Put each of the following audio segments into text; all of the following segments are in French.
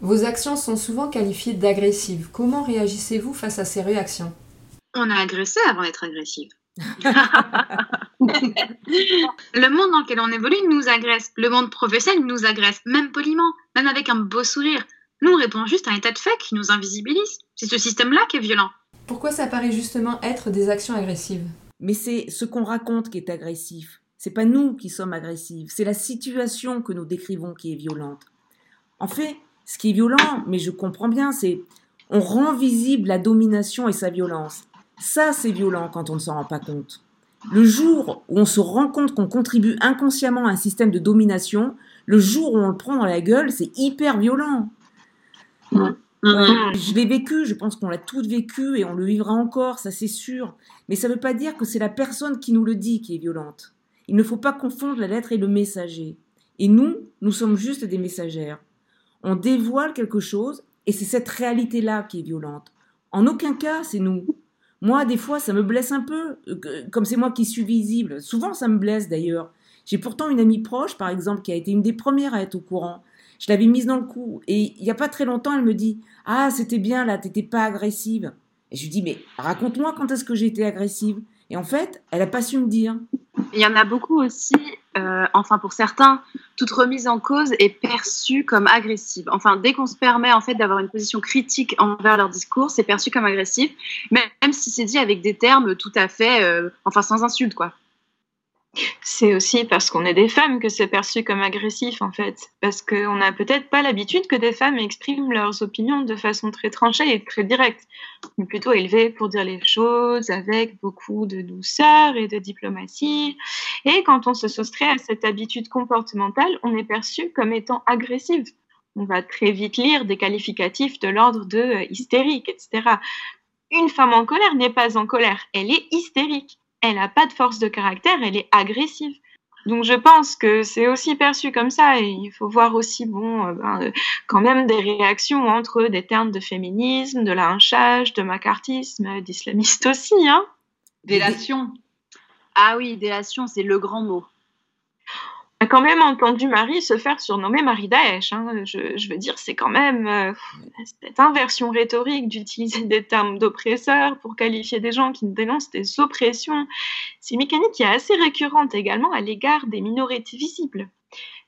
Vos actions sont souvent qualifiées d'agressives. Comment réagissez-vous face à ces réactions? On a agressé avant d'être agressive. le monde dans lequel on évolue nous agresse. Le monde professionnel nous agresse, même poliment, même avec un beau sourire. Nous, on répond juste à un état de fait qui nous invisibilise. C'est ce système-là qui est violent. Pourquoi ça paraît justement être des actions agressives? Mais c'est ce qu'on raconte qui est agressif. C'est pas nous qui sommes agressifs, c'est la situation que nous décrivons qui est violente. En fait, ce qui est violent, mais je comprends bien, c'est on rend visible la domination et sa violence. Ça, c'est violent quand on ne s'en rend pas compte. Le jour où on se rend compte qu'on contribue inconsciemment à un système de domination, le jour où on le prend dans la gueule, c'est hyper violent. je l'ai vécu, je pense qu'on l'a tout vécu et on le vivra encore, ça c'est sûr. Mais ça ne veut pas dire que c'est la personne qui nous le dit qui est violente. Il ne faut pas confondre la lettre et le messager. Et nous, nous sommes juste des messagères. On dévoile quelque chose et c'est cette réalité-là qui est violente. En aucun cas, c'est nous. Moi, des fois, ça me blesse un peu, euh, comme c'est moi qui suis visible. Souvent, ça me blesse d'ailleurs. J'ai pourtant une amie proche, par exemple, qui a été une des premières à être au courant. Je l'avais mise dans le coup. Et il n'y a pas très longtemps, elle me dit Ah, c'était bien là, t'étais pas agressive. Et je lui dis Mais raconte-moi quand est-ce que j'ai été agressive? Et en fait, elle n'a pas su me dire. Il y en a beaucoup aussi, euh, enfin pour certains, toute remise en cause est perçue comme agressive. Enfin, dès qu'on se permet en fait d'avoir une position critique envers leur discours, c'est perçu comme agressif, même si c'est dit avec des termes tout à fait, euh, enfin sans insulte quoi c'est aussi parce qu'on est des femmes que c'est perçu comme agressif en fait. Parce qu'on n'a peut-être pas l'habitude que des femmes expriment leurs opinions de façon très tranchée et très directe, mais plutôt élevées pour dire les choses avec beaucoup de douceur et de diplomatie. Et quand on se soustrait à cette habitude comportementale, on est perçu comme étant agressive. On va très vite lire des qualificatifs de l'ordre de euh, hystérique, etc. Une femme en colère n'est pas en colère, elle est hystérique elle n'a pas de force de caractère, elle est agressive. Donc je pense que c'est aussi perçu comme ça et il faut voir aussi bon euh, ben, euh, quand même des réactions entre des termes de féminisme, de lynchage, de macartisme, d'islamiste aussi hein. Délation. Ah oui, délation, c'est le grand mot a quand même entendu Marie se faire surnommer Marie Daesh. Hein. Je, veux dire, c'est quand même euh, cette inversion rhétorique d'utiliser des termes d'oppresseurs pour qualifier des gens qui dénoncent des oppressions. C'est une mécanique qui est assez récurrente également à l'égard des minorités visibles.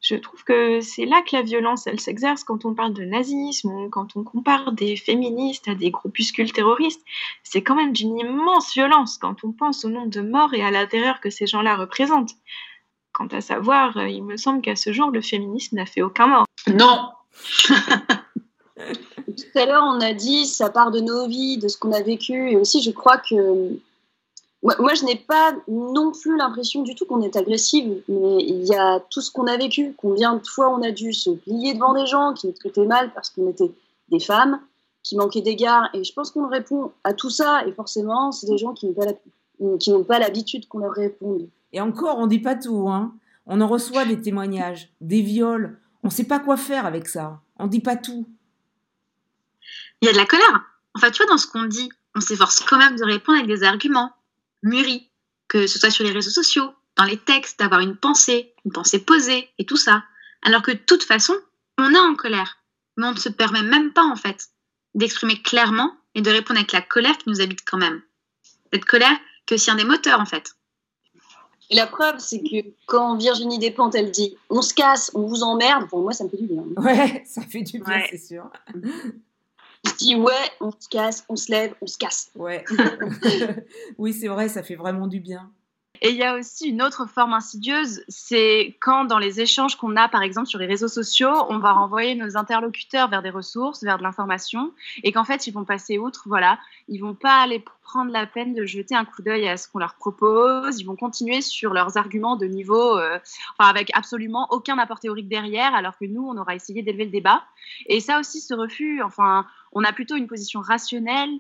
Je trouve que c'est là que la violence, elle s'exerce quand on parle de nazisme ou quand on compare des féministes à des groupuscules terroristes. C'est quand même d'une immense violence quand on pense au nombre de morts et à la terreur que ces gens-là représentent. Quant à savoir, euh, il me semble qu'à ce jour, le féminisme n'a fait aucun mort. Non Tout à l'heure, on a dit ça part de nos vies, de ce qu'on a vécu, et aussi je crois que moi, je n'ai pas non plus l'impression du tout qu'on est agressive, mais il y a tout ce qu'on a vécu. Combien de fois on a dû se plier devant des gens qui nous traitaient mal parce qu'on était des femmes, qui manquaient d'égards, et je pense qu'on répond à tout ça, et forcément, c'est des gens qui n'ont pas l'habitude qu'on leur réponde. Et encore, on dit pas tout, hein. On en reçoit des témoignages, des viols. On ne sait pas quoi faire avec ça. On dit pas tout. Il y a de la colère. Enfin, tu vois, dans ce qu'on dit, on s'efforce quand même de répondre avec des arguments mûris, que ce soit sur les réseaux sociaux, dans les textes, d'avoir une pensée, une pensée posée et tout ça. Alors que de toute façon, on est en colère, mais on ne se permet même pas en fait d'exprimer clairement et de répondre avec la colère qui nous habite quand même. Cette colère que c'est un des en fait. Et la preuve, c'est que quand Virginie Despentes, elle dit on se casse, on vous emmerde, pour moi, ça me fait du bien. Ouais, ça fait du bien, c'est sûr. Je dis ouais, on se casse, on se lève, on se casse. Ouais. oui, c'est vrai, ça fait vraiment du bien. Et il y a aussi une autre forme insidieuse, c'est quand dans les échanges qu'on a, par exemple, sur les réseaux sociaux, on va renvoyer nos interlocuteurs vers des ressources, vers de l'information, et qu'en fait, ils vont passer outre, voilà, ils vont pas aller prendre la peine de jeter un coup d'œil à ce qu'on leur propose, ils vont continuer sur leurs arguments de niveau, euh, enfin, avec absolument aucun apport théorique derrière, alors que nous, on aura essayé d'élever le débat. Et ça aussi, ce refus, enfin, on a plutôt une position rationnelle,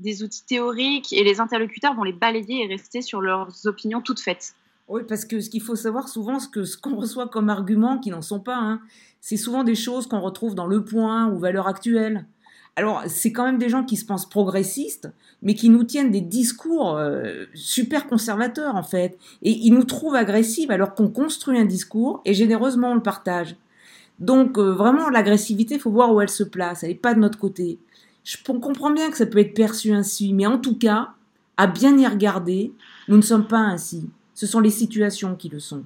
des outils théoriques et les interlocuteurs vont les balayer et rester sur leurs opinions toutes faites. Oui, parce que ce qu'il faut savoir souvent, ce que ce qu'on reçoit comme arguments, qui n'en sont pas, hein, c'est souvent des choses qu'on retrouve dans Le Point ou Valeurs Actuelles. Alors, c'est quand même des gens qui se pensent progressistes, mais qui nous tiennent des discours euh, super conservateurs, en fait. Et ils nous trouvent agressifs alors qu'on construit un discours et généreusement on le partage. Donc euh, vraiment, l'agressivité, il faut voir où elle se place. Elle n'est pas de notre côté. Je comprends bien que ça peut être perçu ainsi, mais en tout cas, à bien y regarder, nous ne sommes pas ainsi. Ce sont les situations qui le sont.